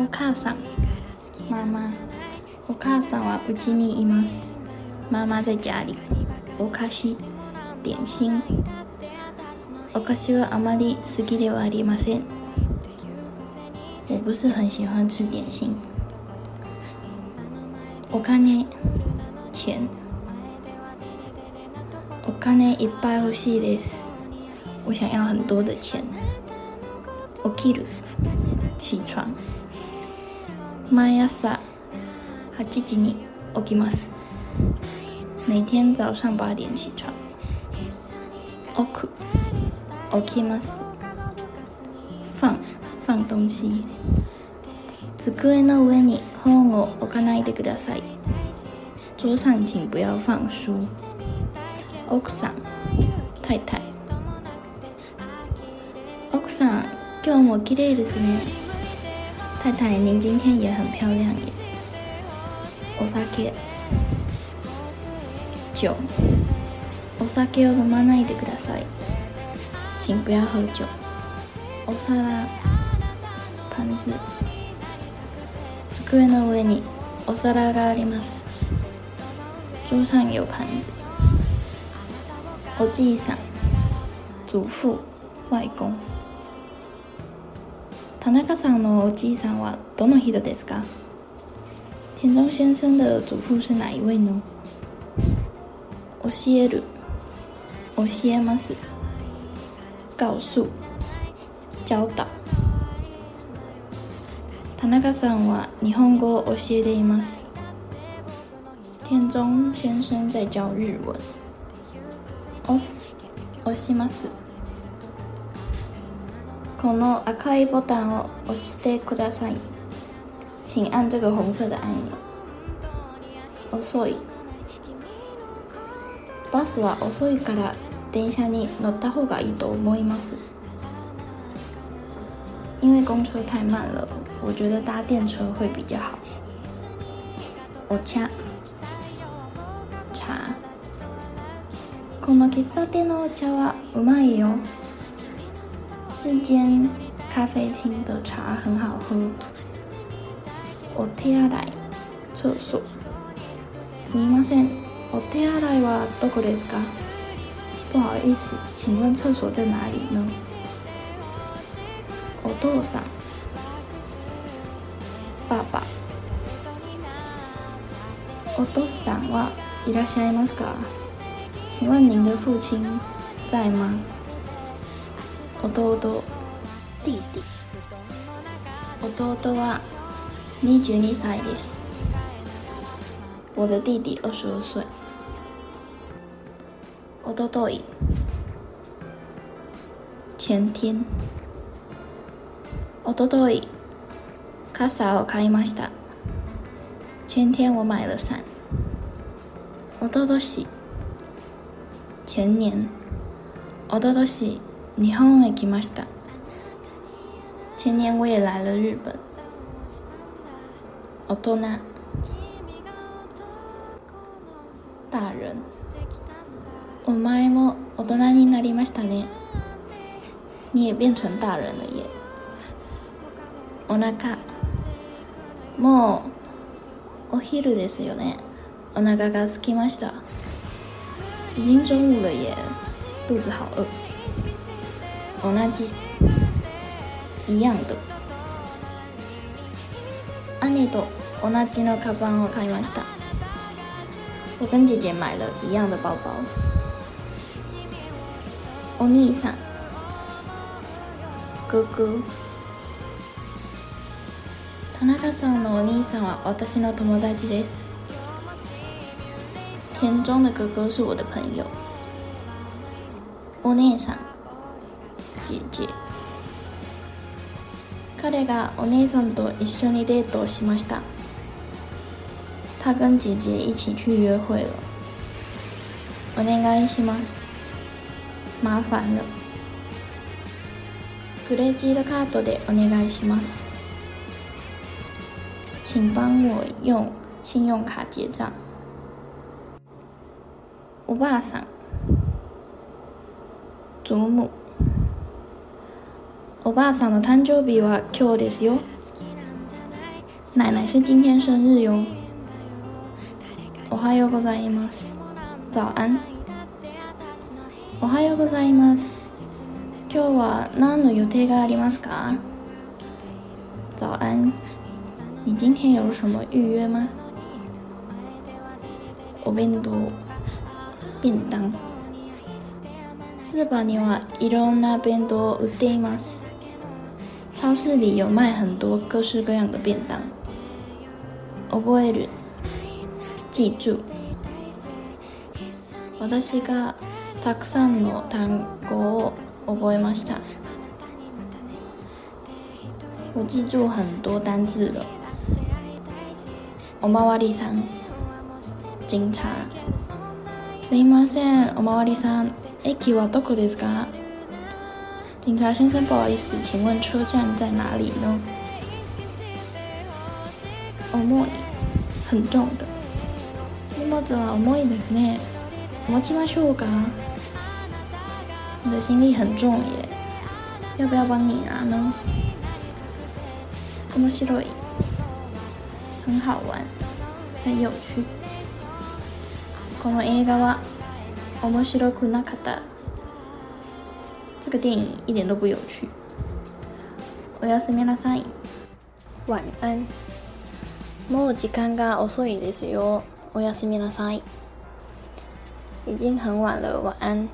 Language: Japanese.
お母さん。妈妈お母さんはうちにいます。妈妈在家里。お菓子点心。お菓子はあまり好きではありません。我不是很喜欢吃点心。お金钱。お金いっぱい欲しいです。我想要很多的钱。起きる起床。毎朝8時に起きます。每天早上八点起床。置く起きます。放放東西。机の上に本を置かないでください。桌上请不要放书。奥さん太太。奥さん今日も綺麗ですね。太太您今天也很漂亮耶お酒酒お酒を飲まないでください请不要喝酒お皿パンツ机の上にお皿があります桌上有盘子おじいさん祖父外公 田中さんのおじいさんはどの人ですか？田中先生的祖父是哪一位呢？教える。教えます。告訴。教導。田中さんは日本語を教えています。田中先生在教日文。押す。押します。この赤いボタンを押してください。请按这个红色的按钮遅い。バスは遅いから電車に乗った方がいいと思います。因为公车太慢了我觉得搭电车会比较好。お茶茶この喫茶店のお茶はうまいよ。这间咖啡厅的茶很好喝お手洗い厕所すいませんお手洗いはどこですか不好意思请问厕所在哪里呢お父さん爸爸お父さんはいらっしゃいますか请问您的父亲在吗 弟。弟。弟弟は22歳です。我的弟弟二十二岁。おととい前天。おととい傘を買いました。前天我买了伞。おととし前年。おととし日本へ来ました前年我也来了日本大人大人お前も大人になりましたね你也变成大人了耶お腹もうお昼ですよねお腹が空きました已经中午了耶肚子好饿 同じ一样的兄と同じのカバンを買いました。我跟姐姐买了一样的包包。お兄さん哥哥田中さんのお兄さんは私の友達です。田中的哥哥是我的朋友。お姉さん姐姐彼がお姉さんと一緒にデートをしました。他跟姐姐一起去约会了。お願いします。麻烦了。クレジットカードでお願いします。请帮我用信用卡结账。おばあさん祖母。おばあさんの誕生日は今日ですよ奶奶是今天生日哟。おはようございます。早安。おはようございます。今日は何の予定がありますか？早安。你今天有什么预约吗？お弁当。便当。スーパーにはいろんな弁当を売っています。超市里有卖很多各式各样的便当。覚える。記住。私がたくさんの単語を覚えました。我记住很多单字了。おまわりさん。警察。すいません、おまわりさん。駅はどこですか？警察先生，不好意思，请问车站在哪里呢？重い，很重的。荷物は重いですね。持ちましょうか？你的行李很重耶，要不要帮你拿呢？面白い，很好玩，很有趣。この映画は面白くなかった。 这个电影一点都不有趣。おやすみなさい。晚安。もう時間が遅いですよ。おやすみなさい。已经很晚了，晚安。